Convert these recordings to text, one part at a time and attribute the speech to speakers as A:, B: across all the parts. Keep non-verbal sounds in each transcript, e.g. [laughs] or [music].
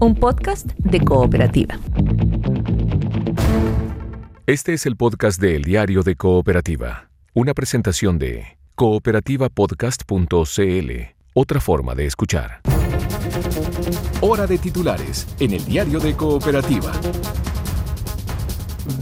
A: un podcast de cooperativa.
B: Este es el podcast de El Diario de Cooperativa, una presentación de cooperativapodcast.cl, otra forma de escuchar. Hora de titulares en El Diario de Cooperativa.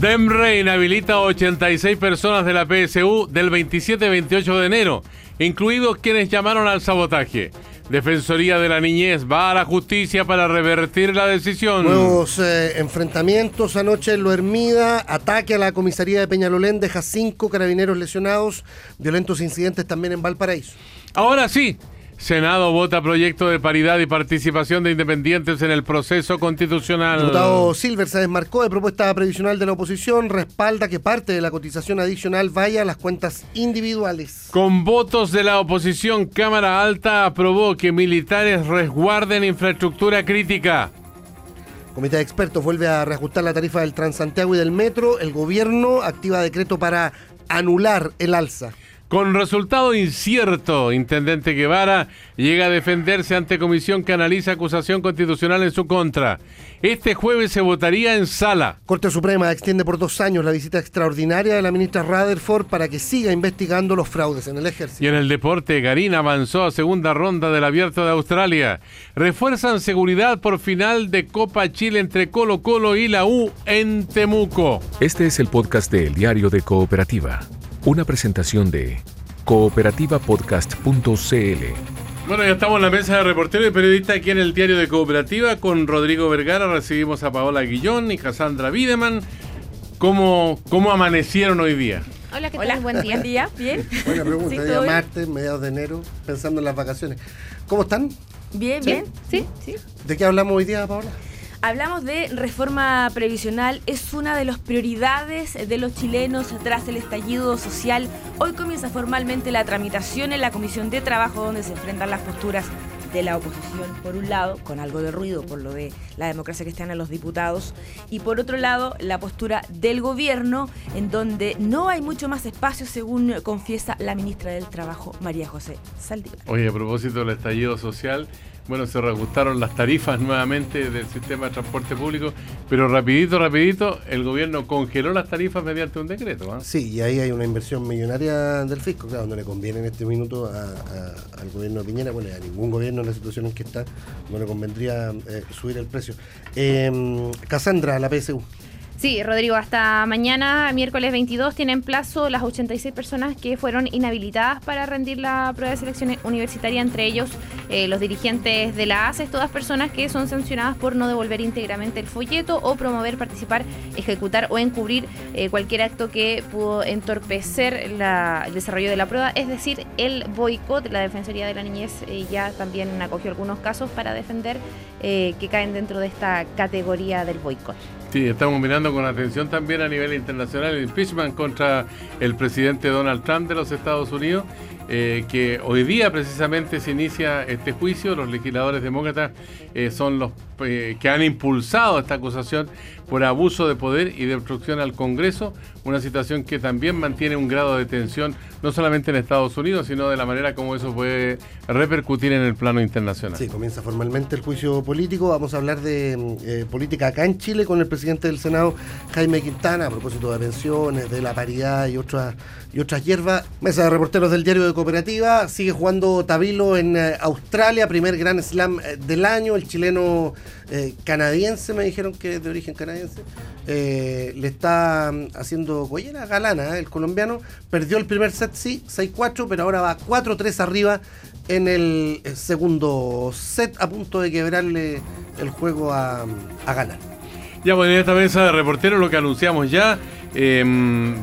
C: Demre inhabilita 86 personas de la PSU del 27-28 de enero, incluidos quienes llamaron al sabotaje. Defensoría de la Niñez va a la justicia para revertir la decisión.
D: Nuevos eh, enfrentamientos anoche en Lo Hermida, ataque a la comisaría de Peñalolén, deja cinco carabineros lesionados, violentos incidentes también en Valparaíso.
C: Ahora sí, Senado vota proyecto de paridad y participación de independientes en el proceso constitucional.
D: El diputado Silver se desmarcó de propuesta previsional de la oposición, respalda que parte de la cotización adicional vaya a las cuentas individuales.
C: Con votos de la oposición, Cámara Alta aprobó que militares resguarden infraestructura crítica.
D: Comité de expertos vuelve a reajustar la tarifa del Transantiago y del metro. El gobierno activa decreto para anular el alza.
C: Con resultado incierto, Intendente Guevara llega a defenderse ante comisión que analiza acusación constitucional en su contra. Este jueves se votaría en sala.
D: Corte Suprema extiende por dos años la visita extraordinaria de la ministra Rutherford para que siga investigando los fraudes en el ejército.
C: Y en el deporte, Garín avanzó a segunda ronda del Abierto de Australia. Refuerzan seguridad por final de Copa Chile entre Colo Colo y la U en Temuco.
B: Este es el podcast de El Diario de Cooperativa, una presentación de cooperativapodcast.cl.
C: Bueno, ya estamos en la mesa de reportero y periodista aquí en el diario de Cooperativa con Rodrigo Vergara. Recibimos a Paola Guillón y Cassandra Wiedemann. ¿Cómo, ¿Cómo amanecieron hoy día?
E: Hola, ¿qué tal? Buen día. día. ¿Bien?
D: Buena pregunta,
E: Sí,
D: día martes, mediados de enero, pensando en las vacaciones. ¿Cómo están?
E: Bien, bien. Sí, sí.
D: ¿De qué hablamos hoy día, Paola?
E: Hablamos de reforma previsional. Es una de las prioridades de los chilenos tras el estallido social. Hoy comienza formalmente la tramitación en la Comisión de Trabajo, donde se enfrentan las posturas de la oposición, por un lado, con algo de ruido por lo de la democracia cristiana los diputados, y por otro lado, la postura del gobierno, en donde no hay mucho más espacio, según confiesa la ministra del Trabajo, María José Saldívar.
C: Oye, a propósito del estallido social, bueno, se reajustaron las tarifas nuevamente del sistema de transporte público, pero rapidito, rapidito, el gobierno congeló las tarifas mediante un decreto. ¿ah?
D: Sí, y ahí hay una inversión millonaria del fisco, claro, no le conviene en este minuto a- al gobierno de Piñera, bueno, a ningún gobierno en la situación en que está, no le convendría eh, subir el precio. Eh, Cassandra, la PSU.
F: Sí, Rodrigo, hasta mañana, miércoles 22, tienen plazo las 86 personas que fueron inhabilitadas para rendir la prueba de selección universitaria, entre ellos eh, los dirigentes de la ACES, todas personas que son sancionadas por no devolver íntegramente el folleto o promover, participar, ejecutar o encubrir eh, cualquier acto que pudo entorpecer el desarrollo de la prueba, es decir, el boicot. La Defensoría de la Niñez eh, ya también acogió algunos casos para defender que caen dentro de esta categoría del boicot.
C: Sí, estamos mirando con atención también a nivel internacional el impeachment contra el presidente Donald Trump de los Estados Unidos, eh, que hoy día precisamente se inicia este juicio. Los legisladores demócratas eh, son los eh, que han impulsado esta acusación por abuso de poder y de obstrucción al Congreso, una situación que también mantiene un grado de tensión no solamente en Estados Unidos, sino de la manera como eso puede repercutir en el plano internacional.
D: Sí, comienza formalmente el juicio político. Vamos a hablar de mm, eh, política acá en Chile con el presidente del Senado, Jaime Quintana, a propósito de pensiones, de la paridad y otras y otras hierbas. Mesa de reporteros del diario de Cooperativa. Sigue jugando Tabilo en eh, Australia, primer gran slam eh, del año. El chileno canadiense, me dijeron que es de origen canadiense, le está mm, haciendo collera galana. El colombiano perdió el primer set, sí, 6-4, pero ahora va 4-3 arriba en el eh, segundo set, a punto de quebrarle el juego a, a.
C: Ya, bueno, en esta mesa de reporteros lo que anunciamos ya, eh,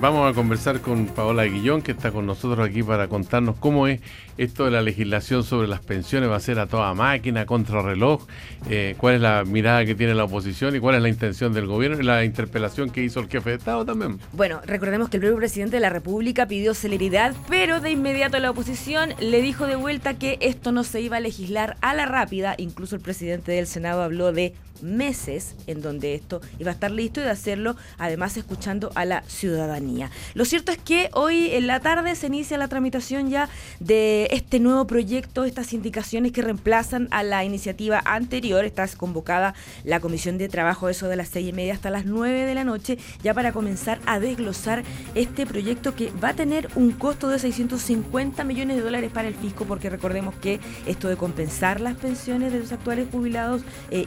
C: vamos a conversar con Paola Guillón, que está con nosotros aquí para contarnos cómo es esto de la legislación sobre las pensiones, va a ser a toda máquina, contrarreloj, eh, cuál es la mirada que tiene la oposición y cuál es la intención del gobierno y la interpelación que hizo el jefe de Estado también.
E: Bueno, recordemos que el propio presidente de la República pidió celeridad, pero de inmediato la oposición le dijo de vuelta que esto no se iba a legislar a la rápida. Incluso el presidente del Senado habló de meses en donde esto iba a estar listo y de hacerlo, además escuchando a la ciudadanía. Lo cierto es que hoy en la tarde se inicia la tramitación ya de este nuevo proyecto, estas indicaciones que reemplazan a la iniciativa anterior. Está convocada la Comisión de Trabajo, eso de las seis y media hasta las nueve de la noche, ya para comenzar a desglosar este proyecto que va a tener un costo de 650 millones de dólares para el fisco, porque recordemos que esto de compensar las pensiones de los actuales jubilados eh,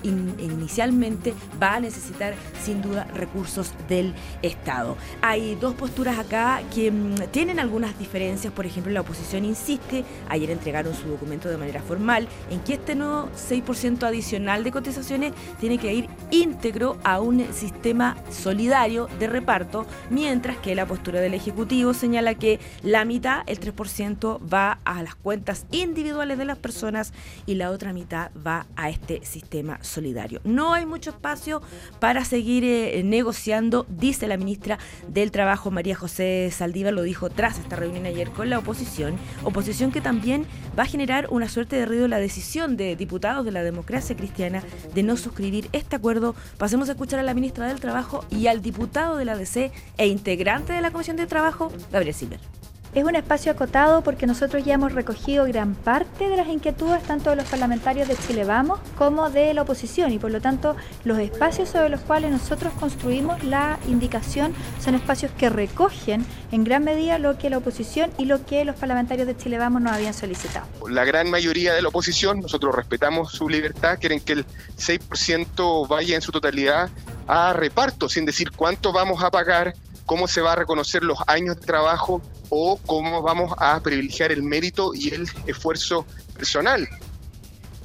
E: inicialmente va a necesitar sin duda recursos del Estado. Hay dos posturas acá que mm, tienen algunas diferencias, por ejemplo la oposición insiste, ayer entregaron su documento de manera formal, en que este nuevo 6% adicional de cotizaciones tiene que ir íntegro a un sistema solidario de reparto, mientras que la postura del Ejecutivo señala que la mitad, el 3%, va a las cuentas individuales de las personas y la otra mitad va a este sistema solidario. No hay mucho espacio para seguir eh, negociando, dice la ministra del Trabajo, María José Saldívar, lo dijo tras esta reunión ayer con la oposición, oposición que también va a generar una suerte de ruido la decisión de diputados de la democracia cristiana de no suscribir este acuerdo. Pasemos a escuchar a la ministra del Trabajo y al diputado de la DC e integrante de la Comisión de Trabajo, Gabriel Silver.
G: Es un espacio acotado porque nosotros ya hemos recogido gran parte de las inquietudes tanto de los parlamentarios de Chile Vamos como de la oposición y por lo tanto los espacios sobre los cuales nosotros construimos la indicación son espacios que recogen en gran medida lo que la oposición y lo que los parlamentarios de Chile Vamos nos habían solicitado.
H: La gran mayoría de la oposición, nosotros respetamos su libertad, quieren que el 6% vaya en su totalidad a reparto, sin decir cuánto vamos a pagar, cómo se va a reconocer los años de trabajo o cómo vamos a privilegiar el mérito y el esfuerzo personal.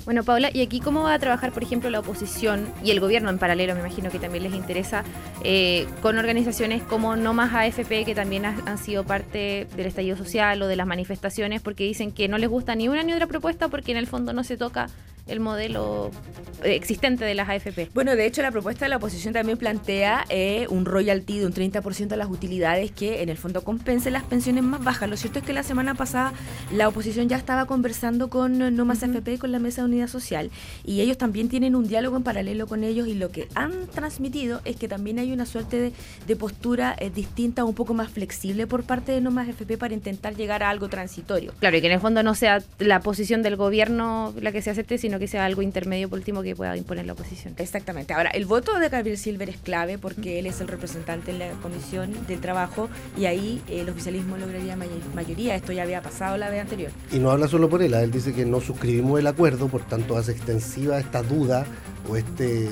F: Bueno, Paula, ¿y aquí cómo va a trabajar, por ejemplo, la oposición y el gobierno en paralelo? Me imagino que también les interesa, eh, con organizaciones como No Más AFP, que también han sido parte del estallido social o de las manifestaciones, porque dicen que no les gusta ni una ni otra propuesta porque en el fondo no se toca el modelo existente de las AFP.
E: Bueno, de hecho la propuesta de la oposición también plantea eh, un royalty de un 30% de las utilidades que en el fondo compense las pensiones más bajas. Lo cierto es que la semana pasada la oposición ya estaba conversando con No Más AFP, con la Mesa de Unidad Social, y ellos también tienen un diálogo en paralelo con ellos y lo que han transmitido es que también hay una suerte de, postura eh, distinta, un poco más flexible por parte de No Más AFP para intentar llegar a algo transitorio.
F: Claro, y que en el fondo no sea la posición del gobierno la que se acepte, sino que sea algo intermedio por último que pueda imponer la oposición.
E: Exactamente. Ahora, el voto de Gabriel Silver es clave porque él es el representante en la Comisión del Trabajo y ahí el oficialismo lograría mayoría. Esto ya había pasado la vez anterior.
D: Y no habla solo por él, él dice que no suscribimos el acuerdo, por tanto hace extensiva esta duda o este, eh,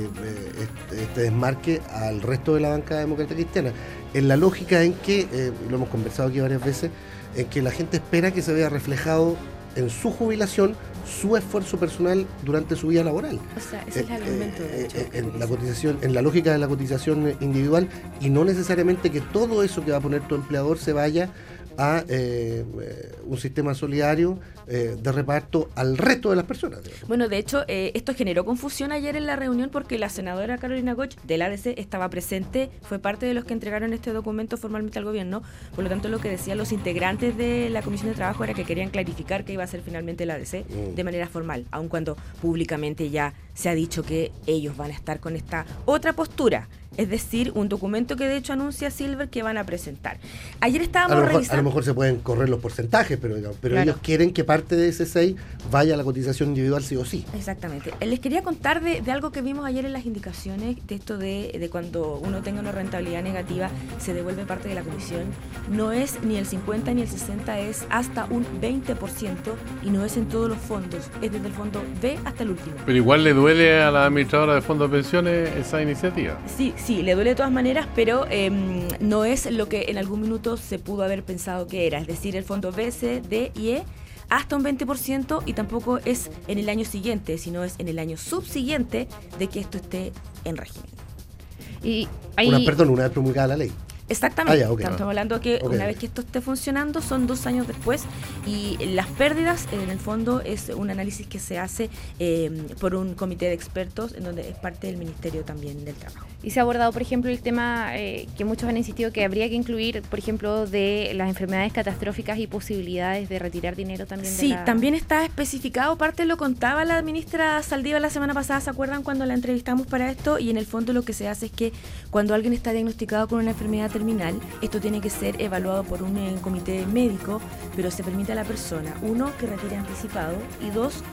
D: este, este, desmarque al resto de la banca democrática cristiana. En la lógica en que, eh, lo hemos conversado aquí varias veces, en que la gente espera que se vea reflejado en su jubilación su esfuerzo personal durante su vida laboral.
E: O sea, ese es el eh, argumento. De
D: eh, eh, en la cotización, en la lógica de la cotización individual y no necesariamente que todo eso que va a poner tu empleador se vaya a eh, un sistema solidario eh, de reparto al resto de las personas.
E: Bueno, de hecho, eh, esto generó confusión ayer en la reunión porque la senadora Carolina Goch del ADC estaba presente, fue parte de los que entregaron este documento formalmente al gobierno. Por lo tanto, lo que decían los integrantes de la Comisión de Trabajo era que querían clarificar que iba a ser finalmente el ADC mm. de manera formal, aun cuando públicamente ya se ha dicho que ellos van a estar con esta otra postura es decir, un documento que de hecho anuncia Silver que van a presentar. Ayer estábamos
D: a lo mejor,
E: revisando...
D: A lo mejor se pueden correr los porcentajes, pero, pero ellos quieren que parte de ese 6 vaya a la cotización individual sí o sí.
E: Exactamente. Les quería contar de, algo que vimos ayer en las indicaciones, de esto de, de, cuando uno tenga una rentabilidad negativa, se devuelve parte de la comisión. No es ni el 50 ni el 60, es hasta un 20% y no es en todos los fondos, es desde el fondo B hasta el último.
C: Pero igual le duele a la administradora de fondos de pensiones esa iniciativa.
E: Sí, sí, le duele de todas maneras, pero em, no es lo que en algún minuto se pudo haber pensado que era. Es decir, el fondo B, C, D y E hasta un 20% y tampoco es en el año siguiente, sino es en el año subsiguiente de que esto esté en régimen.
D: Y una, perdón, una vez promulgada la ley.
E: Exactamente. Ah, Estamos hablando que una vez que esto esté funcionando son dos años después y las pérdidas en el fondo es un análisis que se hace em, por un comité de expertos en donde es parte del Ministerio también del Trabajo.
F: Y se ha abordado, por ejemplo, el tema eh, que muchos han insistido que habría que incluir, por ejemplo, de las enfermedades catastróficas y posibilidades de retirar dinero también.
E: Sí, también está especificado, parte lo contaba la ministra Saldiva la semana pasada, ¿se acuerdan cuando la entrevistamos para esto? Y en el fondo lo que se hace es que cuando alguien está diagnosticado con una enfermedad terminal, esto tiene que ser evaluado por un eh, comité médico, pero se permite a la persona, uno, que retire anticipado y dos,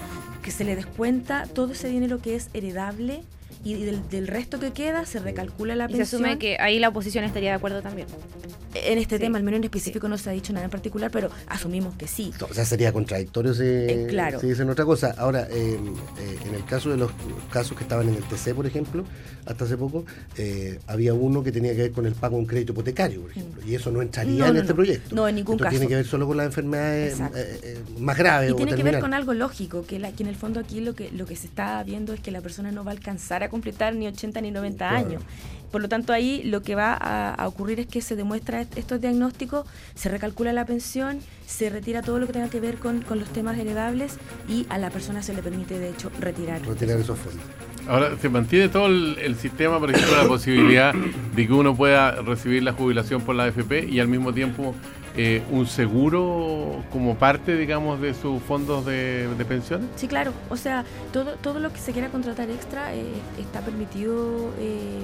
E: que se le descuenta todo ese dinero que es heredable y del, del resto que queda se recalcula la
F: Y se asume que ahí la oposición estaría de acuerdo también.
E: En este
F: Sí.
E: tema, al menos en específico, no se ha dicho nada en particular, pero asumimos que sí.
D: O sea, sería contradictorio si,
E: Eh, claro.
D: si dicen otra cosa. Ahora, eh, eh, en el caso de los casos que estaban en el TC, por ejemplo, hasta hace poco, eh, había uno que tenía que ver con el pago de un crédito hipotecario, por ejemplo, y eso no entraría
E: No,
D: en
E: no,
D: este
E: no.
D: proyecto.
E: No, en ningún
D: Esto
E: caso.
D: tiene que ver solo con las enfermedades más graves
E: Y
D: o
E: tiene que ver con algo lógico, que, la, que en el fondo aquí lo que, lo que se está viendo es que la persona no va a alcanzar a completar ni 80 ni 90
D: Claro.
E: años. Por lo tanto, ahí lo que va a, a ocurrir es que se demuestra est- estos diagnósticos, se recalcula la pensión, se retira todo lo que tenga que ver con, con los temas heredables y a la persona se le permite, de hecho, retirar.
D: Retirar esos fondos.
C: Ahora, se mantiene todo el, el sistema, por ejemplo, la [coughs] posibilidad de que uno pueda recibir la jubilación por la AFP y al mismo tiempo eh, un seguro como parte, digamos, de sus fondos de, de pensiones.
E: Sí, claro. O sea, todo, todo lo que se quiera contratar extra eh, está permitido eh,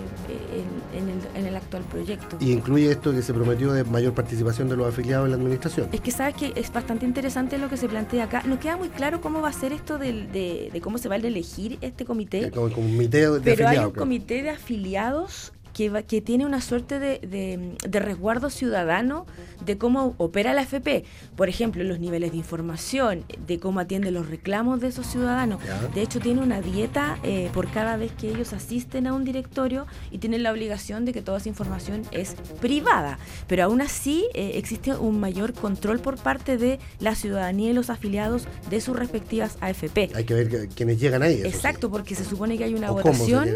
E: en, en el, en el actual proyecto.
D: Y incluye esto que se prometió de mayor participación de los afiliados en la administración.
E: Es que sabes que es bastante interesante lo que se plantea acá. No queda muy claro cómo va a ser esto del- de, de cómo se va a elegir este comité,
D: Como, como un comité de
E: pero hay un
D: creo.
E: comité de afiliados que, va- que tiene una suerte de, de- de resguardo ciudadano de cómo opera la FP. Por ejemplo, los niveles de información, de cómo atiende los reclamos de esos ciudadanos. De hecho, tiene una dieta eh, por cada vez que ellos asisten a un directorio y tienen la obligación de que toda esa información es privada. Pero aún así eh, existe un mayor control por parte de la ciudadanía y los afiliados de sus respectivas AFP.
D: Hay que ver quiénes llegan ahí. sí.
E: Exacto, porque se supone que hay una votación.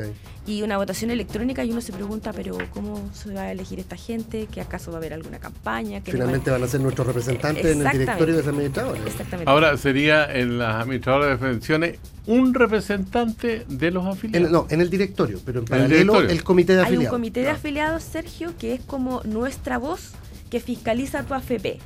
E: Y una votación electrónica y uno se pregunta, pero ¿cómo se va a elegir esta gente? ¿Que acaso va a haber alguna campaña? ¿Que no va a-
D: Finalmente van a ser nuestros representantes en el directorio de ese administradores.
E: Exactamente.
C: Ahora sería en las administradoras de pensiones un representante de los afiliados.
D: En- no, en el directorio, pero en
C: En el
D: paralelo el comité de
E: Hay un
D: afiliados.
E: comité de afiliados, Sergio, que es como nuestra voz que fiscaliza tu AFP.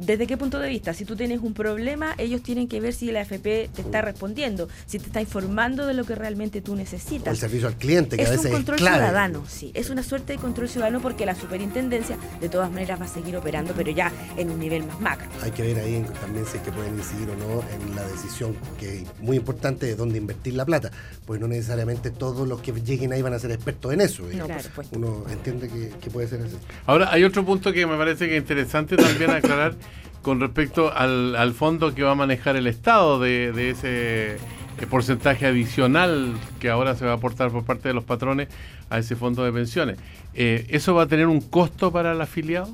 E: ¿Desde qué punto de vista? Si tú tienes un problema, ellos tienen que ver si la AFP te está respondiendo, si te está informando de lo que realmente tú
D: O el
E: necesitas.
D: servicio al cliente, que a
E: Es
D: veces
E: un control
D: es clave.
E: ciudadano, sí. Es una suerte de control ciudadano porque la superintendencia de todas maneras va a seguir operando, pero ya en un nivel más macro.
D: Hay que ver ahí también si es que pueden incidir o no en la decisión, que es muy importante, de dónde invertir la plata. Pues no necesariamente todos los que lleguen ahí van a ser expertos en eso.
E: No, por supuesto.
D: Uno entiende que, que puede ser así.
C: Ahora, hay otro punto que me parece que es interesante también aclarar [laughs] con respecto al, al fondo que va a manejar el Estado de, de ese eh, porcentaje adicional que ahora se va a aportar por parte de los patrones a ese fondo de pensiones. Eh, ¿Eso va a tener un costo para el afiliado?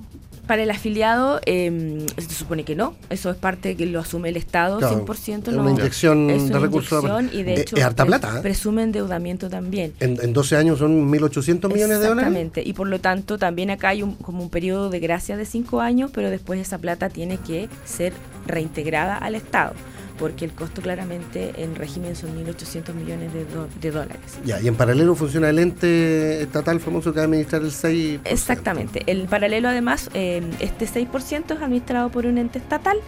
E: Para el afiliado, eh, se supone que no. Eso es parte que lo asume el Estado,
D: Claro,
E: 100%.
D: es
E: no.
D: una inyección
E: Es
D: de recursos.
E: inyección y de
D: Es-
E: hecho
D: es harta plata. ¿eh?
E: presume endeudamiento también.
D: En, en 12 años son 1.800 millones de dólares.
E: Exactamente, y por lo tanto también acá hay un, como un periodo de gracia de cinco años, pero después esa plata tiene que ser reintegrada al Estado, porque el costo claramente en régimen son 1.800 millones de, do- de dólares.
D: Ya, y en paralelo funciona el ente estatal famoso que va a administrar el 6%.
E: Exactamente. El paralelo además, eh, este 6% es administrado por un ente estatal.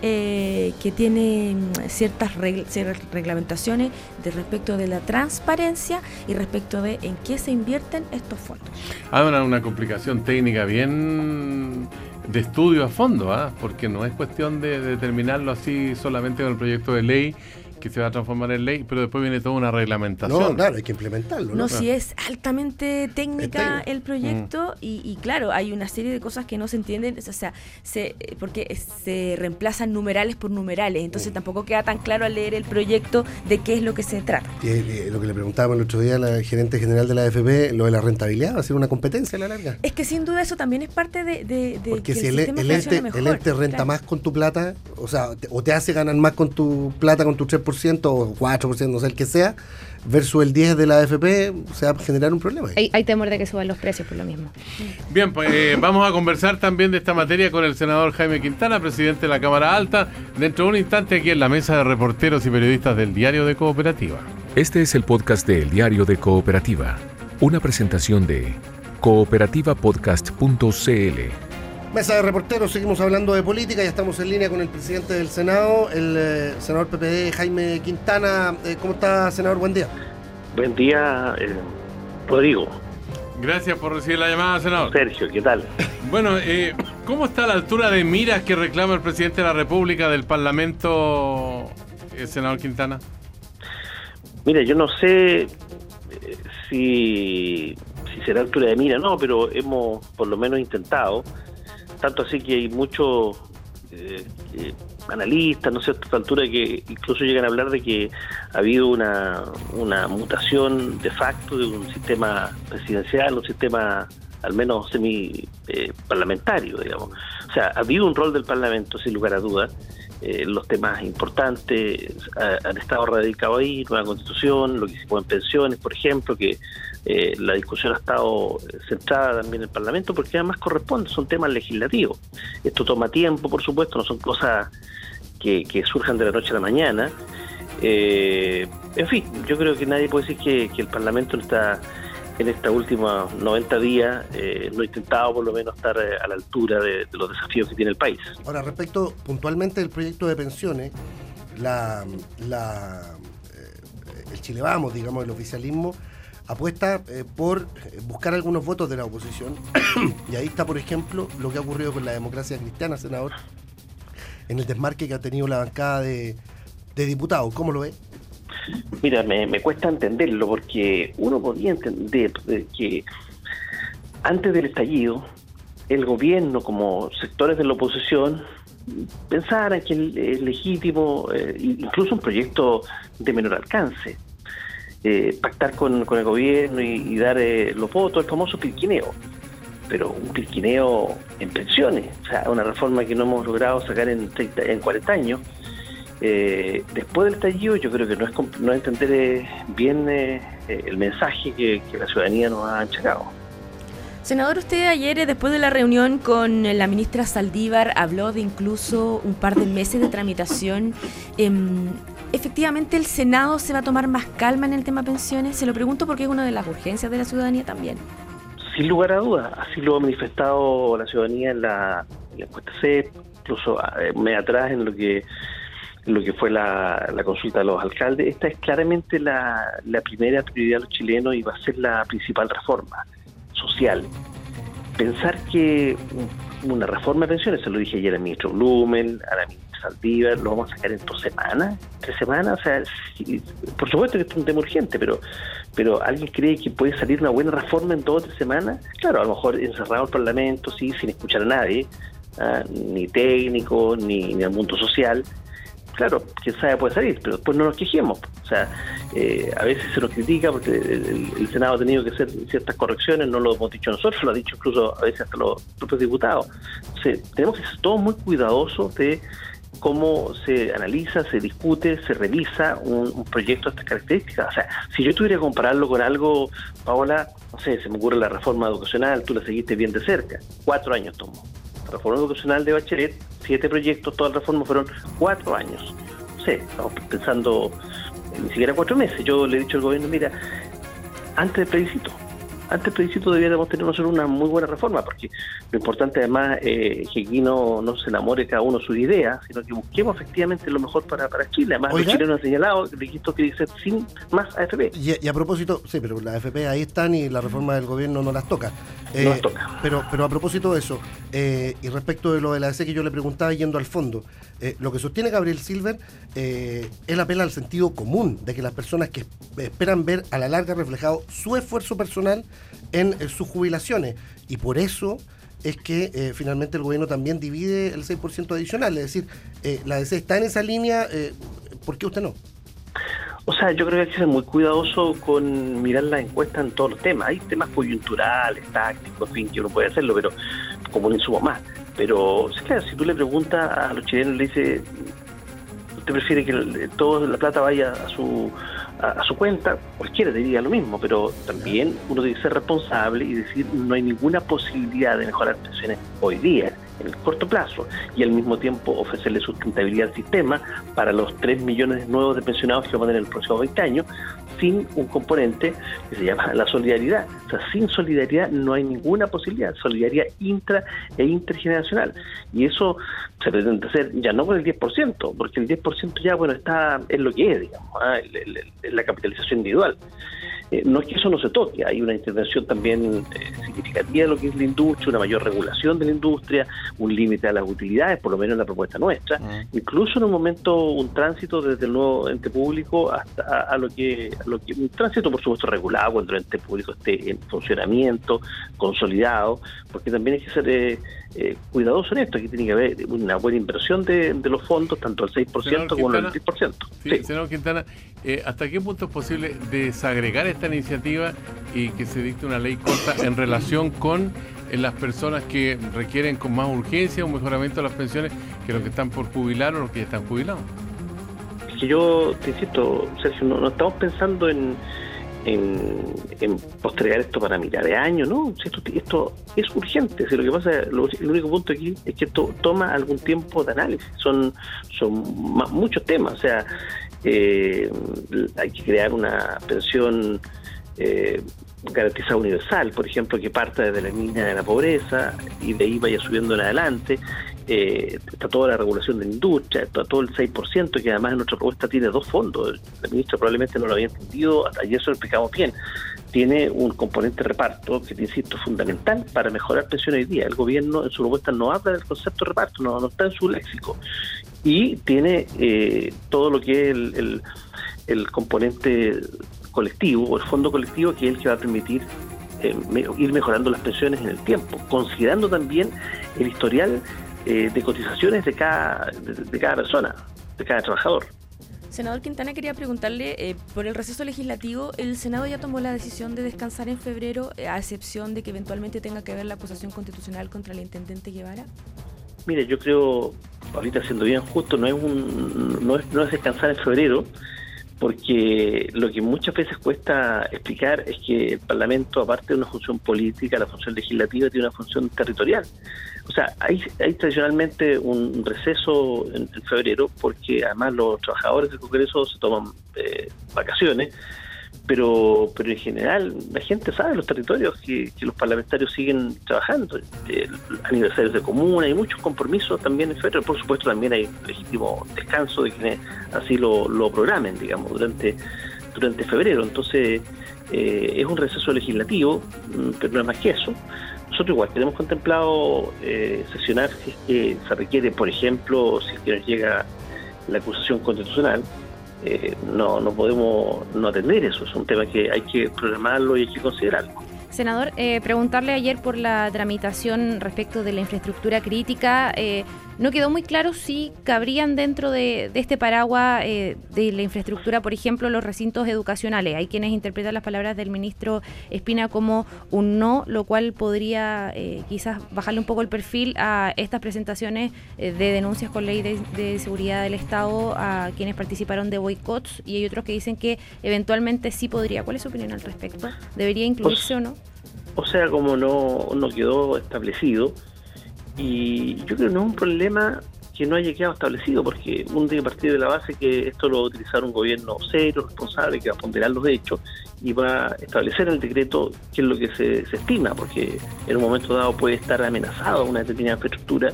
E: eh, que tiene mm, ciertas, regl- ciertas reglamentaciones de respecto de la transparencia y respecto de en qué se invierten estos fondos.
C: Ahora una complicación técnica bien de estudio a fondo, ¿ah? porque no es cuestión de determinarlo así solamente con el proyecto de ley que se va a transformar en ley, pero después viene toda una reglamentación.
D: No, claro, hay que implementarlo. ¿no?
E: No, si es altamente técnica el proyecto y, y claro, hay una serie de cosas que no se entienden, o sea, se, eh, porque se reemplazan numerales por numerales, entonces tampoco queda tan claro al leer el proyecto de qué es lo que se trata.
D: Y, eh, lo que le preguntábamos el otro día a la gerente general de la AFP, lo de la rentabilidad, va a ser una competencia a la larga.
E: Es que sin duda eso también es parte de, de- de
D: Porque
E: que
D: si
E: el,
D: el,
E: sistema
D: el
E: funcione
D: ente,
E: mejor.
D: el ente renta
E: claro.
D: más con tu plata, o sea, te- o te hace ganar más con tu plata, con tu 3% o 4%, no sé el que sea, versus el 10% de la AFP, se va a generar un problema.
F: hay temor de que suban los precios por lo mismo.
C: Bien, pues eh, vamos a conversar también de esta materia con el senador Jaime Quintana, presidente de la Cámara Alta, dentro de un instante aquí en la mesa de reporteros y periodistas del Diario de Cooperativa.
B: Este es el podcast de El Diario de Cooperativa, una presentación de cooperativapodcast.cl.
D: Mesa de reporteros, seguimos hablando de política, ya estamos en línea con el presidente del Senado, el eh, senador PPD Jaime Quintana. Eh, ¿Cómo está, senador? Buen día.
I: Buen día, eh, Rodrigo.
C: Gracias por recibir la llamada, senador.
I: Sergio, ¿qué tal?
C: Bueno, eh, ¿cómo está la altura de miras que reclama el presidente de la República del Parlamento, el senador Quintana?
I: Mira, yo no sé si, si será altura de mira, no, pero hemos por lo menos intentado. Tanto así que hay muchos eh, eh, analistas, no sé, a esta altura que incluso llegan a hablar de que ha habido una, una mutación de facto de un sistema presidencial, un sistema al menos semi eh, parlamentario, digamos. O sea, ha habido un rol del Parlamento, sin lugar a dudas. Eh, los temas importantes han estado radicados ahí, nueva constitución, lo que hicimos en pensiones, por ejemplo, que eh, la discusión ha estado centrada también en el Parlamento, porque además corresponde, son temas legislativos. Esto toma tiempo, por supuesto, no son cosas que, surjan de la noche a la mañana. Eh, en fin, yo creo que nadie puede decir que, el Parlamento está en esta última 90 días eh, no ha intentado por lo menos estar eh, a la altura de, los desafíos que tiene el país.
D: Ahora, respecto puntualmente del proyecto de pensiones, la, la eh, el Chile Vamos, digamos, el oficialismo, apuesta por buscar algunos votos de la oposición. [coughs] y ahí está, por ejemplo, lo que ha ocurrido con la democracia cristiana, senador, en el desmarque que ha tenido la bancada de, diputados. ¿Cómo lo ve?
I: Mira, me, cuesta entenderlo porque uno podría entender que antes del estallido, el gobierno como sectores de la oposición pensaran que es legítimo, eh, incluso un proyecto de menor alcance, eh, pactar con, el gobierno y, dar eh, los votos, el famoso pilquineo, pero un pilquineo en pensiones, o sea, una reforma que no hemos logrado sacar en, 30, en 40 años eh, después del estallido yo creo que no es, no entender eh, bien el mensaje que, la ciudadanía nos ha achacado.
E: Senador, usted ayer, después de la reunión con la ministra Saldívar, habló de incluso un par de meses de tramitación. ¿Efectivamente el Senado se va a tomar más calma en el tema pensiones? Se lo pregunto porque es una de las urgencias de la ciudadanía también.
I: Sin lugar a dudas, así lo ha manifestado la ciudadanía en la, encuesta C, incluso me atrás en lo que lo que fue la, consulta de los alcaldes. Esta es claramente la, primera prioridad de los chilenos y va a ser la principal reforma social. Pensar que una reforma de pensiones, se lo dije ayer al ministro Blumen, a la ministra Saldívar, lo vamos a sacar en dos semanas, tres semanas, o sea, por supuesto que es un tema urgente, pero pero ¿alguien cree que puede salir una buena reforma en dos o tres semanas? Claro, a lo mejor encerrado el Parlamento, sí, sin escuchar a nadie, ¿ah? ni técnico, ni, ni al mundo social, claro, quién sabe puede salir, pero después no nos quejemos. O sea, eh, a veces se nos critica porque el, Senado ha tenido que hacer ciertas correcciones, no lo hemos dicho nosotros, lo ha dicho incluso a veces hasta los propios diputados. tenemos que ser todos muy cuidadosos de cómo se analiza, se discute, se revisa un, proyecto de estas características. O sea, si yo tuviera que compararlo con algo, Paola, no sé, se me ocurre la reforma educacional, tú la seguiste bien de cerca, cuatro años tomó reforma educacional de Bachelet, siete proyectos, todas las reformas fueron cuatro años. No sé, estamos pensando ni siquiera cuatro meses. Yo le he dicho al gobierno, mira, antes del plebiscito, antes plebiscito debiéramos tener nosotros una muy buena reforma, porque lo importante además eh, es que aquí no, no se enamore cada uno sus ideas, sino que busquemos efectivamente lo mejor para, para Chile. Además, los chilenos han señalado que esto quiere ser sin más AFP.
D: Y, y, a propósito, sí, pero las AFP ahí están y la reforma del gobierno no las toca.
I: no las eh, toca.
D: Pero, pero a propósito de eso, eh, y respecto de lo de la AFP que yo le preguntaba yendo al fondo, lo que sostiene Gabriel Silver es el apela al sentido común de que las personas que esperan ver a la larga reflejado su esfuerzo personal en sus jubilaciones. Y por eso es que eh, finalmente el gobierno también divide el 6% adicional. Es decir, eh, la DC está en esa línea, eh, ¿por qué usted no?
I: O sea, yo creo que hay que ser muy cuidadoso con mirar la encuesta en todos los temas. Hay temas coyunturales, tácticos, en fin, que uno puede hacerlo, pero como un insumo más. Pero, claro, si tú le preguntas a los chilenos, le dice, ¿usted prefiere que toda la plata vaya a su a, su cuenta, cualquiera diría lo mismo, pero también uno debe ser responsable y decir no hay ninguna posibilidad de mejorar pensiones hoy día en el corto plazo y al mismo tiempo ofrecerle sustentabilidad al sistema para los 3 millones nuevos de pensionados que van a tener en el próximo 20 años sin un componente que se llama la solidaridad. O sea, sin solidaridad no hay ninguna posibilidad, solidaridad intra e intergeneracional. Y eso se pretende hacer ya no con el 10%, porque el 10% ya, bueno, está en lo que es, digamos, ¿ah? la capitalización individual. Eh, no es que eso no se toque, hay una intervención también eh, significativa de lo que es la industria, una mayor regulación de la industria, un límite a las utilidades, por lo menos en la propuesta nuestra, ah. incluso en un momento un tránsito desde el nuevo ente público hasta a, lo que lo que un tránsito por supuesto regulado cuando el ente público esté en funcionamiento, consolidado, porque también hay que ser eh, eh, cuidadoso en esto, aquí tiene que haber una buena inversión de, los fondos, tanto el 6% como el 10%.
C: Sí, Señor Quintana, eh, ¿hasta qué punto es posible desagregar esta iniciativa y que se dicte una ley corta en relación con eh, las personas que requieren con más urgencia un mejoramiento de las pensiones que los que están por jubilar o los que ya están jubilados?
I: Que yo te insisto, Sergio, no estamos pensando en en, postergar esto para mitad de año, ¿no? Esto, es urgente. Si lo que pasa, el único punto aquí es que esto toma algún tiempo de análisis. Son, son muchos temas. O sea, eh, hay que crear una pensión eh, garantizada universal, por ejemplo, que parta desde la línea de la pobreza y de ahí vaya subiendo en adelante eh, está toda la regulación de la industria, está todo el 6%, que además en nuestra propuesta tiene dos fondos. La ministra probablemente no lo había entendido, ayer eso lo explicamos bien. Tiene un componente reparto que, te insisto, es fundamental para mejorar pensiones hoy día. El gobierno en su propuesta no habla del concepto de reparto, no, está en su léxico. Y tiene eh, todo lo que es el, el, componente colectivo o el fondo colectivo que es el que va a permitir eh, ir mejorando las pensiones en el tiempo, considerando también el historial eh, de cotizaciones de cada, de, cada persona, de cada trabajador.
E: Senador Quintana, quería preguntarle, eh, por el receso legislativo, ¿el Senado ya tomó la decisión de descansar en febrero, eh, a excepción de que eventualmente tenga que ver la acusación constitucional contra el intendente Guevara?
I: Mire, yo creo, ahorita siendo bien justo, no es, un, no es, no es descansar en febrero, porque lo que muchas veces cuesta explicar es que el Parlamento, aparte de una función política, la función legislativa tiene una función territorial. O sea, hay, hay tradicionalmente un receso en, febrero porque además los trabajadores del Congreso se toman eh, vacaciones, pero pero en general la gente sabe los territorios que, los parlamentarios siguen trabajando, eh, aniversarios de comuna, hay muchos compromisos también en febrero, por supuesto también hay legítimo descanso de quienes así lo, lo programen, digamos, durante, durante febrero. Entonces, eh, es un receso legislativo, mm, pero no es más que eso. Nosotros igual tenemos contemplado eh, sesionar si es que se requiere, por ejemplo, si es que nos llega la acusación constitucional, eh, no, no podemos no atender eso, es un tema que hay que programarlo y hay que considerarlo.
F: Senador, eh, preguntarle ayer por la tramitación respecto de la infraestructura crítica. Eh, no quedó muy claro si cabrían dentro de, este paraguas eh, de la infraestructura, por ejemplo, los recintos educacionales. Hay quienes interpretan las palabras del ministro Espina como un no, lo cual podría quizás bajarle un poco el perfil a estas presentaciones de denuncias con ley de, seguridad del Estado a quienes participaron de boicots y hay otros que dicen que eventualmente sí podría. ¿Cuál es su opinión al respecto? ¿Debería incluirse o no?
I: O sea, como no, no quedó establecido, y yo creo que no es un problema que no haya quedado establecido, porque uno tiene que partir de la base que esto lo va a utilizar un gobierno serio, responsable, que va a ponderar los hechos y va a establecer en el decreto qué es lo que se, estima, porque en un momento dado puede estar amenazado una determinada infraestructura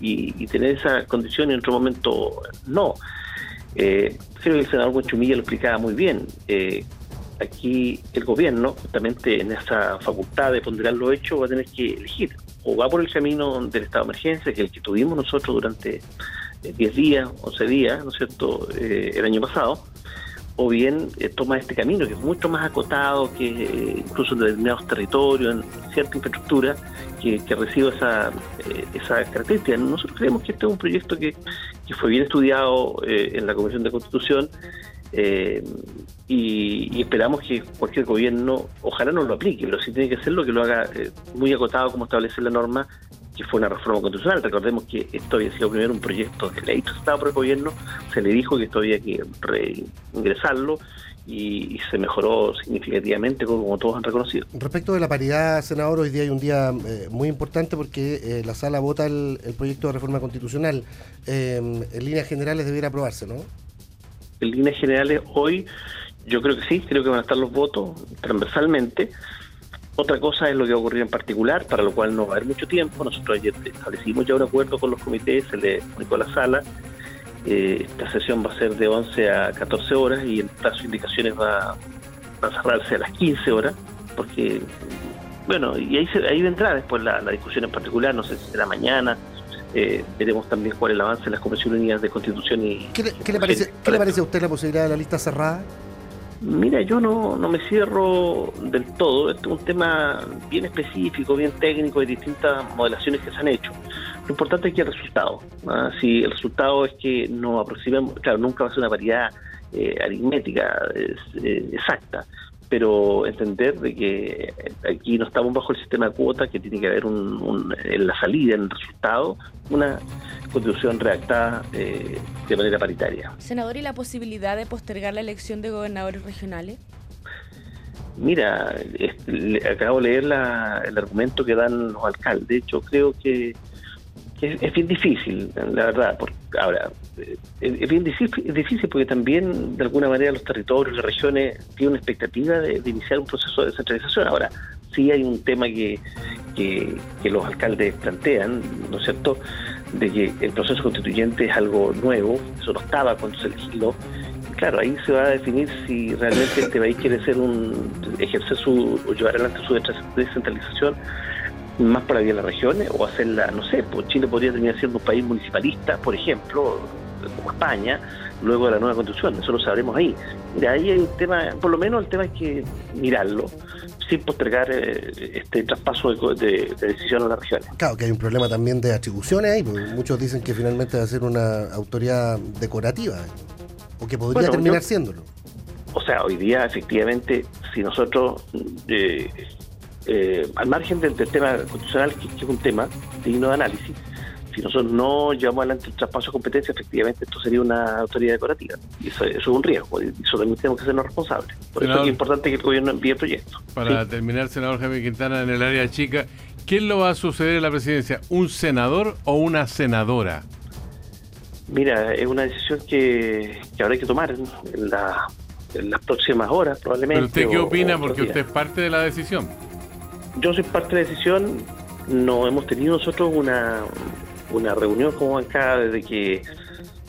I: y, tener esa condición y en otro momento no. Eh, creo que el senador Buenchumilla lo explicaba muy bien. Eh, aquí el gobierno, justamente en esa facultad de ponderar lo hecho, va a tener que elegir o va por el camino del estado de emergencia, que es el que tuvimos nosotros durante 10 eh, días, 11 días, ¿no es cierto?, eh, el año pasado, o bien eh, toma este camino que es mucho más acotado, que incluso en determinados territorios, en cierta infraestructura, que, recibe esa, esa característica. Nosotros creemos que este es un proyecto que, que fue bien estudiado en la Comisión de Constitución eh, y, esperamos que cualquier gobierno, ojalá no lo aplique, pero si tiene que hacerlo, que lo haga eh, muy acotado como establece la norma, que fue una reforma constitucional. Recordemos que esto había sido primero un proyecto de ley presentado por el gobierno, se le dijo que esto había que reingresarlo y, se mejoró significativamente, como, todos han reconocido.
D: Respecto de la paridad, senador, hoy día hay un día eh, muy importante porque la sala vota el, el, proyecto de reforma constitucional. en líneas generales debiera aprobarse, ¿no?
I: en líneas generales hoy yo creo que sí, creo que van a estar los votos transversalmente. Otra cosa es lo que ha ocurrido en particular, para lo cual no va a haber mucho tiempo. Nosotros ayer establecimos ya un acuerdo con los comités, se le comunicó a la sala. Eh, esta sesión va a ser de 11 a 14 horas y el plazo de indicaciones va, a cerrarse a las 15 horas, porque, bueno, y ahí, ahí vendrá después la, discusión en particular, no sé si será mañana, eh, veremos también cuál es el avance de las Comisiones Unidas de Constitución y...
D: ¿Qué le, parece, ¿qué le parece a usted la posibilidad de la lista cerrada?
I: Mira, yo no, no me cierro del todo. Este es un tema bien específico, bien técnico, de distintas modelaciones que se han hecho. Lo importante es que el resultado. ¿ah? Si el resultado es que nos aproximemos, claro, nunca va a ser una variedad eh, aritmética eh, exacta, pero entender de que aquí no estamos bajo el sistema de cuotas, que tiene que haber un, en la salida, en el resultado, una constitución redactada eh, de manera paritaria.
E: Senador, ¿y la posibilidad de postergar la elección de gobernadores regionales?
I: Mira, acabo de leer el argumento que dan los alcaldes. Yo creo que es, bien difícil, la verdad. Porque, ahora, eh, es, bien difícil, porque también, de alguna manera, los territorios, las regiones tienen una expectativa de, iniciar un proceso de descentralización. Ahora, sí hay un tema que, que, los alcaldes plantean, ¿no es cierto?, de que el proceso constituyente es algo nuevo, eso no estaba cuando se legisló. Claro, ahí se va a definir si realmente este país quiere ser un ejercer su o llevar adelante su descentralización más para de las regiones o hacerla, no sé, pues Chile podría terminar siendo un país municipalista, por ejemplo, como España, luego de la nueva constitución, eso lo sabremos ahí. De ahí hay un tema, por lo menos el tema hay que mirarlo, sin postergar eh, este traspaso de, decisión a las regiones.
D: Claro, que hay un problema también de atribuciones ahí, porque muchos dicen que finalmente va a ser una autoridad decorativa, o que podría terminar siéndolo.
I: O sea, hoy día efectivamente, si nosotros eh, eh, al margen del, tema constitucional, que, es un tema digno de análisis, si nosotros no llevamos adelante el traspaso de competencia, efectivamente esto sería una autoridad decorativa. Y eso, es un riesgo, y eso también tenemos que hacernos responsables. Por eso es importante que el gobierno envíe el proyecto.
C: Para terminar, senador Jaime Quintana, en el área chica, ¿quién lo va a suceder en la presidencia? ¿Un senador o una senadora?
I: Mira, es una decisión que, habrá que tomar en, las próximas horas, probablemente.
C: ¿Pero usted qué opina? Porque usted es parte de la decisión
I: yo soy parte de la decisión. No hemos tenido nosotros una, una reunión como acá desde que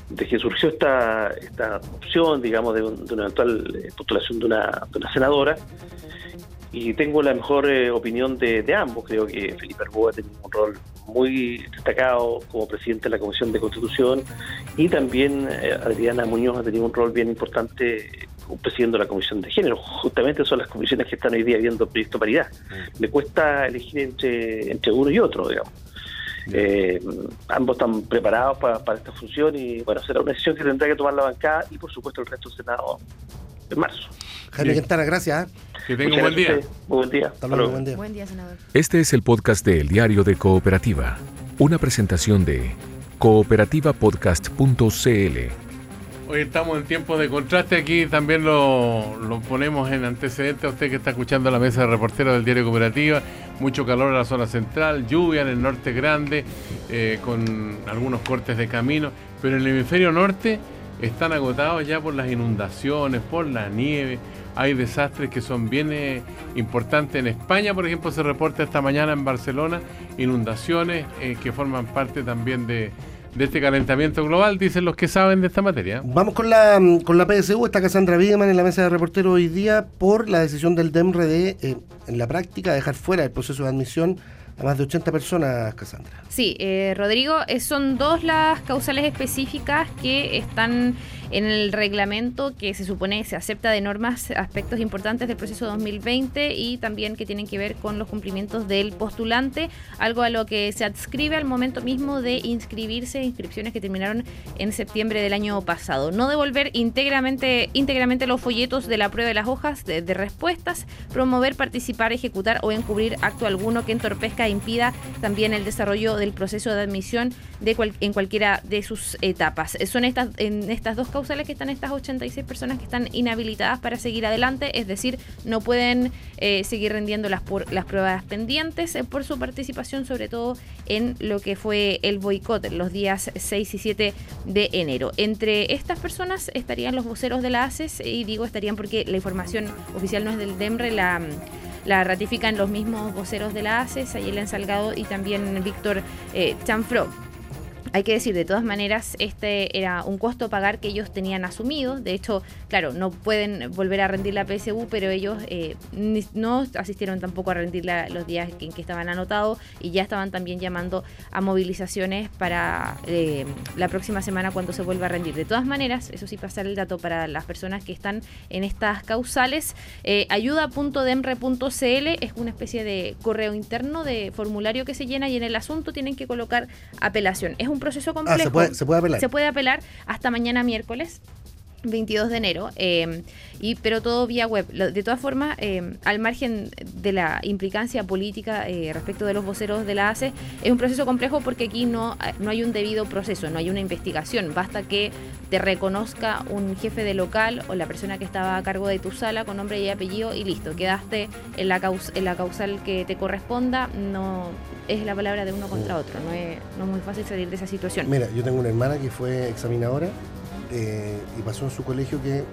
I: desde que surgió esta, esta opción, digamos, de, una eventual eh, postulación de una, de una senadora. Y tengo la mejor eh, opinión de, ambos. Creo que Felipe Arboa tenido un rol muy destacado como presidente de la Comisión de Constitución y también eh, Adriana Muñoz ha tenido un rol bien importante presidiendo la Comisión de Género. Justamente son las comisiones que están hoy día viendo proyecto paridad. Mm. Me cuesta elegir entre, entre uno y otro, digamos. Eh, ambos están preparados para, esta función y bueno, será una decisión que tendrá que tomar la bancada y por supuesto el resto del Senado en marzo.
D: Jaime Quintana, gracias. ¿eh?
C: Que tenga un buen día.
I: Buen día.
B: buen día. Buen día, senador. Este es el podcast de El Diario de Cooperativa, una presentación de cooperativapodcast.cl
C: Hoy estamos en tiempos de contraste. Aquí también lo, ponemos en antecedente a usted que está escuchando la mesa de reporteros del Diario Cooperativa. Mucho calor en la zona central, lluvia en el norte grande, eh, con algunos cortes de camino. Pero en el hemisferio norte están agotados ya por las inundaciones, por la nieve. Hay desastres que son bien eh, importantes. En España, por ejemplo, se reporta esta mañana en Barcelona inundaciones eh, que forman parte también de de este calentamiento global, dicen los que saben de esta materia.
D: Vamos con la, con la PSU, está Cassandra Wiedemann en la mesa de reportero hoy día por la decisión del DEMRE de, eh, en la práctica, dejar fuera el proceso de admisión a más de 80 personas, Cassandra.
F: Sí, eh, Rodrigo, eh, son dos las causales específicas que están en el reglamento que se supone se acepta de normas aspectos importantes del proceso 2020 y también que tienen que ver con los cumplimientos del postulante, algo a lo que se adscribe al momento mismo de inscribirse, inscripciones que terminaron en septiembre del año pasado. No devolver íntegramente, íntegramente los folletos de la prueba de las hojas de, respuestas, promover, participar, ejecutar o encubrir acto alguno que entorpezca e impida también el desarrollo del proceso de admisión de en cualquiera de sus etapas. Son estas, en estas dos causales que están estas 86 personas que están inhabilitadas para seguir adelante, es decir, no pueden eh, seguir rendiendo las, las pruebas pendientes eh, por su participación, sobre todo en lo que fue el boicot los días 6 y 7 de enero. Entre estas personas estarían los voceros de la ACES y digo estarían porque la información oficial no es del DEMRE, la la ratifican los mismos voceros de la ACES, Ayelen Salgado y también Víctor eh, Chanfro. Hay que decir, de todas maneras, este era un costo a pagar que ellos tenían asumido. De hecho, claro, no pueden volver a rendir la PSU, pero ellos eh, no asistieron tampoco a rendir los días en que estaban anotados y ya estaban también llamando a movilizaciones para eh, la próxima semana cuando se vuelva a rendir. De todas maneras, eso sí, pasar el dato para las personas que están en estas causales. Eh, ayuda.demre.cl es una especie de correo interno de formulario que se llena y en el asunto tienen que colocar apelación. Es un proceso complejo. Ah,
D: se, puede, se puede apelar.
F: Se puede apelar hasta mañana miércoles. 22 de enero, eh, y, pero todo vía web. De todas formas, eh, al margen de la implicancia política eh, respecto de los voceros de la ACE, es un proceso complejo porque aquí no, no hay un debido proceso, no hay una investigación. Basta que te reconozca un jefe de local o la persona que estaba a cargo de tu sala con nombre y apellido y listo, quedaste en la, en la causal que te corresponda. No es la palabra de uno contra otro, no es, no es muy fácil salir de esa situación.
D: Mira, yo tengo una hermana que fue examinadora eh, y pasó en su colegio que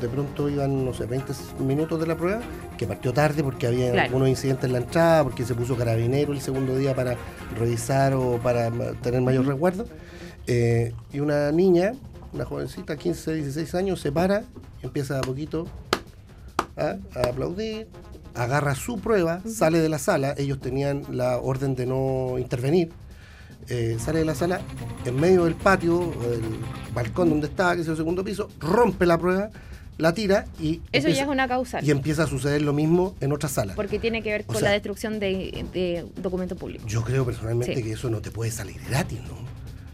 D: de pronto iban, no sé, 20 minutos de la prueba, que partió tarde porque había algunos incidentes en la entrada, porque se puso carabinero el segundo día para revisar o para tener mayor resguardo. Eh, y una niña, una jovencita, 15, 16 años, se para empieza a poquito a, aplaudir, agarra su prueba, sale de la sala, ellos tenían la orden de no intervenir eh, sale de la sala, en medio del patio o del balcón donde estaba, que es el segundo piso, rompe la prueba, la tira y...
F: Eso ya es una causal.
D: Y empieza a suceder lo mismo en otras salas.
F: Porque tiene que ver con la destrucción de, de documento público.
D: Yo creo personalmente que eso no te puede salir gratis, ¿no?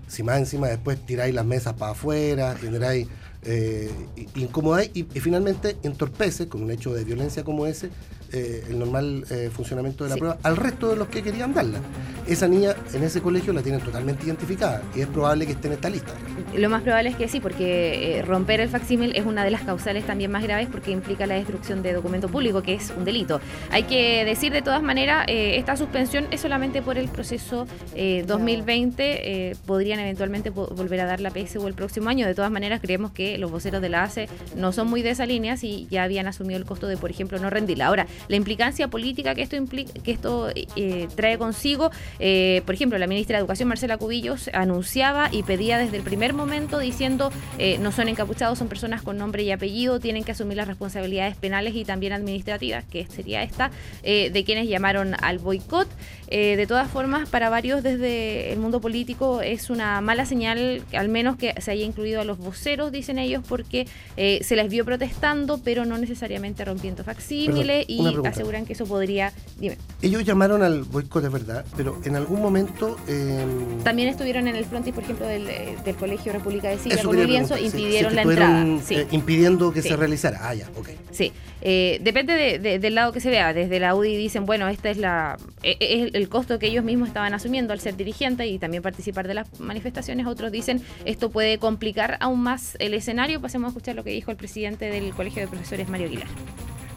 D: Si más encima después tiráis las mesas para afuera, generáis eh, incomodáis y, finalmente entorpece con un hecho de violencia como ese eh, el normal eh, funcionamiento de la prueba al resto de los que querían darla. Esa niña en ese colegio la tienen totalmente identificada y es probable que esté en esta lista.
F: Lo más probable es que sí, porque eh, romper el facsímil es una de las causales también más graves porque implica la destrucción de documento público, que es un delito. Hay que decir de todas maneras, esta suspensión es solamente por el proceso 2020, podrían eventualmente volver a dar la PSU el próximo año. De todas maneras, creemos que los voceros de la ACE no son muy de esa línea y ya habían asumido el costo de, por ejemplo, no rendirla. Ahora, la implicancia política que esto, implica, que esto eh, trae consigo. Eh, por ejemplo, la ministra de Educación, Marcela Cubillos, anunciaba y pedía desde el primer momento diciendo eh, no son encapuchados, son personas con nombre y apellido, tienen que asumir las responsabilidades penales y también administrativas, que sería esta, de quienes llamaron al boicot. de todas formas, para varios desde el mundo político es una mala señal, al menos que se haya incluido a los voceros, dicen ellos, porque se les vio protestando, pero no necesariamente rompiendo facsímiles y aseguran que eso podría. Dime.
D: Ellos llamaron al boicot, de verdad, pero en algún momento.
F: Em, También estuvieron en el frontis, por ejemplo, del, eh, Colegio República de Siria con un lienzo, impidieron la entrada.
D: Eh, impidiendo que se realizara. Ah, ya, ok.
F: Sí. Eh, depende del lado que se vea. Desde la UDI dicen, bueno, este es la e, e, es el costo que ellos mismos estaban asumiendo al ser dirigente y también participar de las manifestaciones. Otros dicen, esto puede complicar aún más el escenario. Pasemos a escuchar lo que dijo el presidente del Colegio de Profesores, Mario Aguilar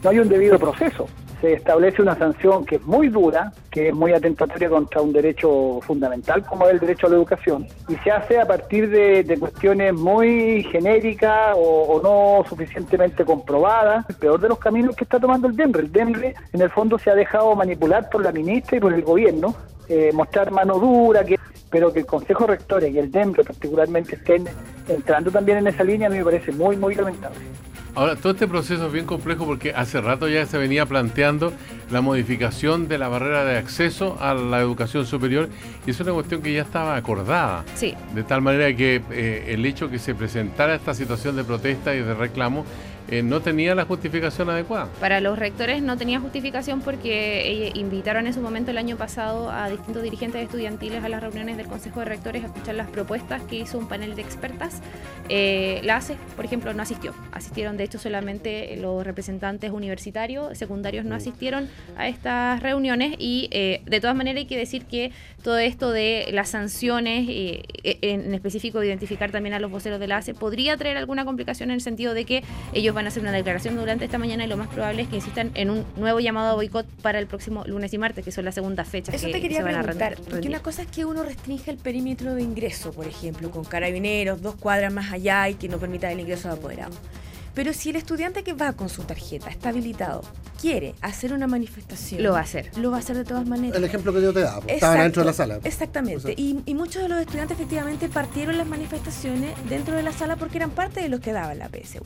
J: no hay un debido proceso. Se establece una sanción que es muy dura, que es muy atentatoria contra un derecho fundamental como es el derecho a la educación, y se hace a partir de, cuestiones muy genéricas o, no suficientemente comprobadas. El peor de los caminos que está tomando el DEMRE. El DEMRE en el fondo se ha dejado manipular por la ministra y por el gobierno, eh, mostrar mano dura, que, pero que el Consejo Rector y el DEMRE particularmente estén entrando también en esa línea a mí me parece muy, muy lamentable.
C: Ahora, todo este proceso es bien complejo porque hace rato ya se venía planteando la modificación de la barrera de acceso a la educación superior y es una cuestión que ya estaba acordada.
F: Sí.
C: De tal manera que eh, el hecho que se presentara esta situación de protesta y de reclamo eh, no tenía la justificación adecuada.
F: Para los rectores no tenía justificación porque eh, invitaron en su momento el año pasado a distintos dirigentes estudiantiles a las reuniones del Consejo de Rectores a escuchar las propuestas que hizo un panel de expertas. Eh, la ACE, por ejemplo, no asistió. Asistieron, de hecho, solamente los representantes universitarios, secundarios no mm. asistieron a estas reuniones y de todas maneras hay que decir que todo esto de las sanciones, en específico identificar también a los voceros de la ACE, podría traer alguna complicación en el sentido de que ellos van a hacer una declaración durante esta mañana y lo más probable es que insistan en un nuevo llamado a boicot para el próximo lunes y martes, que son las segundas fechas
E: Eso
F: que
E: te quería
F: se van
E: a rendir. Porque una cosa es que uno restringe el perímetro de ingreso, por ejemplo, con carabineros, dos cuadras más allá y que no permita el ingreso de apoderados. Pero si el estudiante que va con su tarjeta está habilitado, quiere hacer una manifestación,
F: Lo va a hacer.
E: Lo va a hacer de todas maneras.
D: El ejemplo que yo te daba, pues, estaban dentro de la sala.
E: Exactamente.
D: O sea,
E: y, y muchos de los estudiantes efectivamente partieron las manifestaciones dentro de la sala porque eran parte de los que daba la PSU.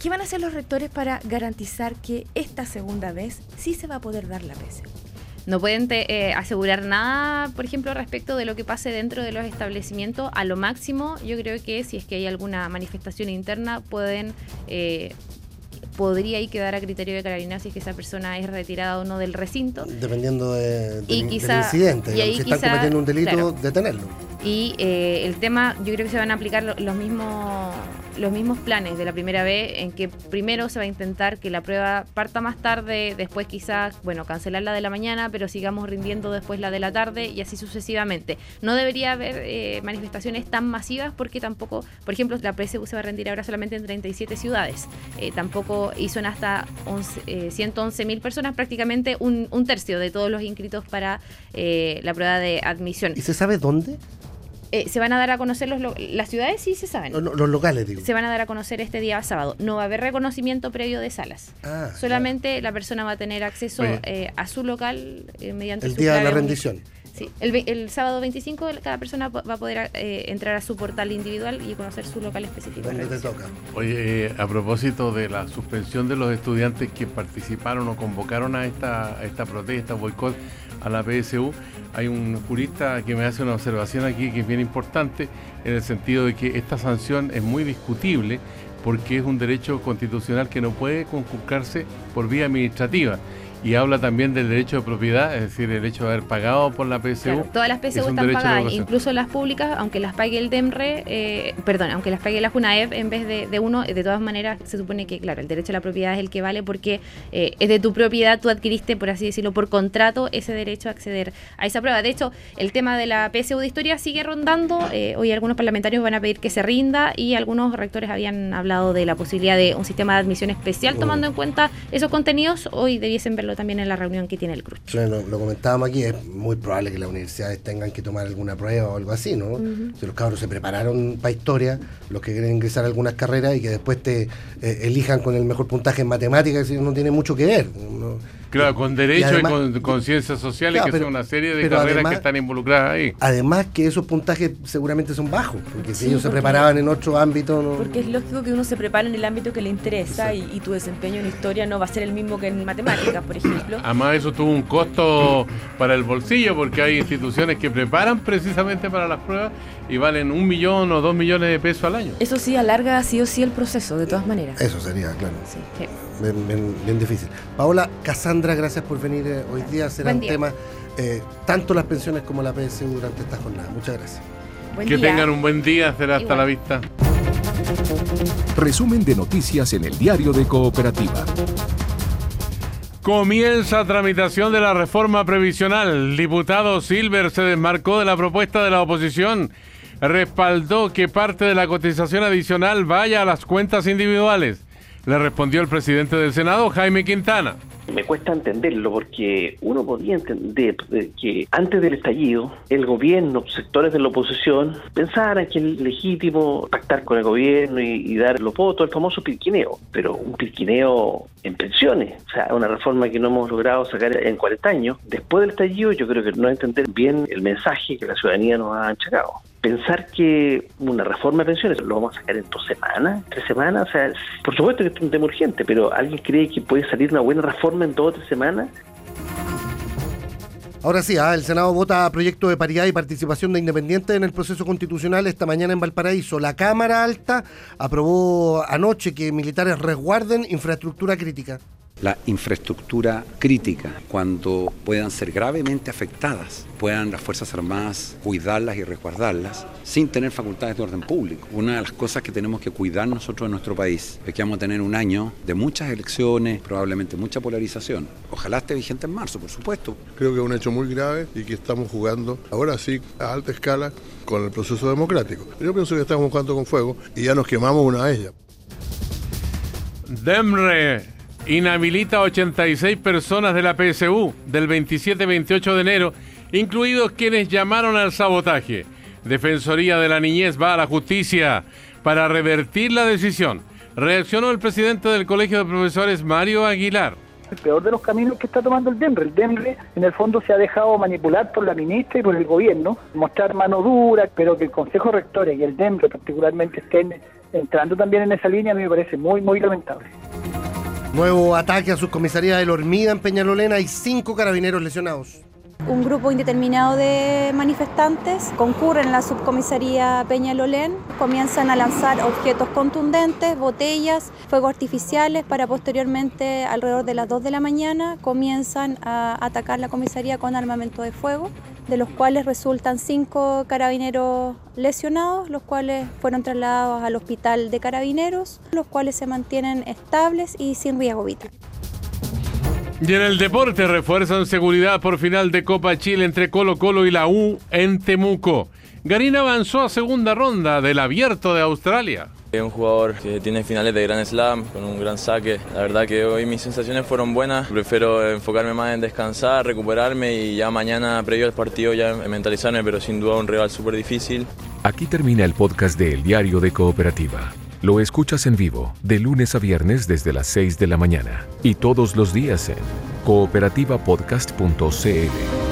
E: ¿Qué van a hacer los rectores para garantizar que esta segunda vez sí se va a poder dar la PSU?
F: No pueden te- eh, asegurar nada, por ejemplo, respecto de lo que pase dentro de los establecimientos. A lo máximo, yo creo que si es que hay alguna manifestación interna, pueden eh, podría ahí quedar a criterio de Carabinero si es que esa persona es retirada o no del recinto.
D: Dependiendo de,
F: Y
D: del-
F: quizá-
D: del incidente.
F: y ahí
D: si están
F: quizá-
D: cometiendo un delito,
F: claro.
D: detenerlo.
F: Y eh, el tema, yo creo que se van a aplicar lo- los mismos, los mismos planes de la primera vez, en que primero se va a intentar que la prueba parta más tarde, después quizás, bueno, cancelar la de la mañana, pero sigamos rindiendo después la de la tarde y así sucesivamente. No debería haber eh, manifestaciones tan masivas porque tampoco, por ejemplo, la PSU se va a rendir ahora solamente en 37 ciudades. Eh, tampoco, y son hasta 11, eh, 111 mil personas, prácticamente un, un tercio de todos los inscritos para eh, la prueba de admisión.
D: ¿Y se sabe dónde?
F: Eh, se van a dar a conocer los, lo- las ciudades, sí se saben.
D: No, no, los locales, digo.
F: Se van a dar a conocer este día sábado. No va a haber reconocimiento previo de salas.
D: Ah,
F: Solamente la persona va a tener acceso eh, a su local eh, mediante
D: El
F: su
D: día de la rendición.
F: Sí, el, sábado 25 cada persona va a poder eh, entrar a su portal individual y conocer su local específico. de
D: ¿Dónde te toca?
C: Oye, eh, a propósito de la suspensión de los estudiantes que participaron o convocaron a esta, a esta protesta, boicot a la PSU, hay un jurista que me hace una observación aquí que es bien importante, en el sentido de que esta sanción es muy discutible porque es un derecho constitucional que no puede conculcarse por vía administrativa. Y habla también del derecho de propiedad, es decir, el hecho de haber pagado por la PSU.
F: Claro, todas las PSU están pagadas, incluso las públicas, aunque las pague el DEMRE, eh, perdón, aunque las pague la JUNAEP en vez de, de uno, de todas maneras se supone que, claro, el derecho a la propiedad es el que vale porque eh, es de tu propiedad, tú adquiriste, por así decirlo, por contrato ese derecho a acceder a esa prueba. De hecho, el tema de la PSU de historia sigue rondando, eh, hoy algunos parlamentarios van a pedir que se rinda y algunos rectores habían hablado de la posibilidad de un sistema de admisión especial tomando en cuenta esos contenidos, hoy debiesen verlo también en la reunión que tiene el CRUS.
D: Sí, Lo, comentábamos aquí, es muy probable que las universidades tengan que tomar alguna prueba o algo así, ¿no? Si los cabros se prepararon para historia, los que quieren ingresar a algunas carreras y que después te eh, elijan con el mejor puntaje en matemáticas, eso no tiene mucho que ver. ¿no?
C: Claro, con derecho y,
D: además-
C: con, con ciencias sociales,
D: Claro,
C: que
D: pero-
C: son una serie de carreras
D: además-
C: que están involucradas ahí.
D: Además que esos puntajes seguramente son bajos, porque si
E: Sí,
D: ellos se preparaban en otro ámbito, no,
E: Porque es lógico que uno se prepara en el ámbito que le interesa y, y tu desempeño en historia no va a ser el mismo que en matemáticas, por ejemplo. [coughs]
C: Además, eso tuvo un costo para el bolsillo, porque hay instituciones que preparan precisamente para las pruebas y valen un millón o dos millones de pesos al año.
E: Eso sí, alarga sí o sí el proceso, de todas maneras.
D: eso sería, claro.
E: Sí.
F: Sí.
D: Bien, bien- bien difícil. Paola, Cassandra, gracias por venir eh, hoy día. Serán
F: Buen día.
D: temas eh, tanto las pensiones como la PSU durante esta jornada. Muchas gracias.
E: Buen
C: que
E: día.
C: tengan un buen día, será hasta
F: Igual.
C: la vista.
B: Resumen de noticias en el diario de Cooperativa.
C: Comienza tramitación de la reforma previsional. El diputado Silver se desmarcó de la propuesta de la oposición. Respaldó que parte de la cotización adicional vaya a las cuentas individuales. Le respondió el presidente del Senado, Jaime Quintana.
I: Me cuesta entenderlo porque uno podría entender de que antes del estallido el gobierno, sectores de la oposición, pensaran que es legítimo pactar con el gobierno y, y dar los votos, el famoso pirquineo, pero un pirquineo en pensiones, o sea, una reforma que no hemos logrado sacar en 40 años. Después del estallido yo creo que no entender bien el mensaje que la ciudadanía nos ha achacado. Pensar que una reforma de pensiones lo vamos a sacar en dos semanas, tres semanas, o sea, por supuesto que es un tema urgente, pero ¿alguien cree que puede salir una buena reforma en dos o tres semanas?
D: Ahora sí, ah, el Senado vota proyecto de paridad y participación de independientes en el proceso constitucional esta mañana en Valparaíso. La Cámara Alta aprobó anoche que militares resguarden infraestructura crítica.
K: La infraestructura crítica, cuando puedan ser gravemente afectadas, puedan las Fuerzas Armadas cuidarlas y resguardarlas sin tener facultades de orden público. Una de las cosas que tenemos que cuidar nosotros en nuestro país es que vamos a tener un año de muchas elecciones, probablemente mucha polarización. Ojalá esté vigente en marzo, por supuesto.
L: Creo que es un hecho muy grave y que estamos jugando ahora sí a alta escala con el proceso democrático. Yo pienso que estamos jugando con fuego y ya nos quemamos una de ellas.
C: DEMRE inhabilita 86 personas de la PSU del 27-28 de enero, incluidos quienes llamaron al sabotaje. Defensoría de la Niñez va a la justicia para revertir la decisión. Reaccionó el presidente del Colegio de Profesores, Mario Aguilar.
J: El peor de los caminos que está tomando el DEMRE. El DEMRE, en el fondo, se ha dejado manipular por la ministra y por el gobierno, mostrar mano dura, pero que el Consejo Rector y el DEMRE particularmente estén entrando también en esa línea, a mí me parece muy, muy lamentable.
D: Nuevo ataque a sus comisarías de la en Peñalolena y cinco carabineros lesionados.
M: Un grupo indeterminado de manifestantes concurren en la subcomisaría Peñalolén, comienzan a lanzar objetos contundentes, botellas, fuegos artificiales para posteriormente, alrededor de las 2 de la mañana, comienzan a atacar la comisaría con armamento de fuego, de los cuales resultan cinco carabineros lesionados, los cuales fueron trasladados al hospital de carabineros, los cuales se mantienen estables y sin riesgo vital.
C: Y en el deporte refuerzan seguridad por final de Copa Chile entre Colo Colo y la U en Temuco. Garín avanzó a segunda ronda del Abierto de Australia.
N: Es un jugador que tiene finales de Grand Slam con un gran saque. La verdad que hoy mis sensaciones fueron buenas. Prefiero enfocarme más en descansar, recuperarme y ya mañana, previo al partido, ya mentalizarme, pero sin duda un rival súper difícil.
B: Aquí termina el podcast de El Diario de Cooperativa. Lo escuchas en vivo de lunes a viernes desde las 6 de la mañana y todos los días en cooperativapodcast.cl.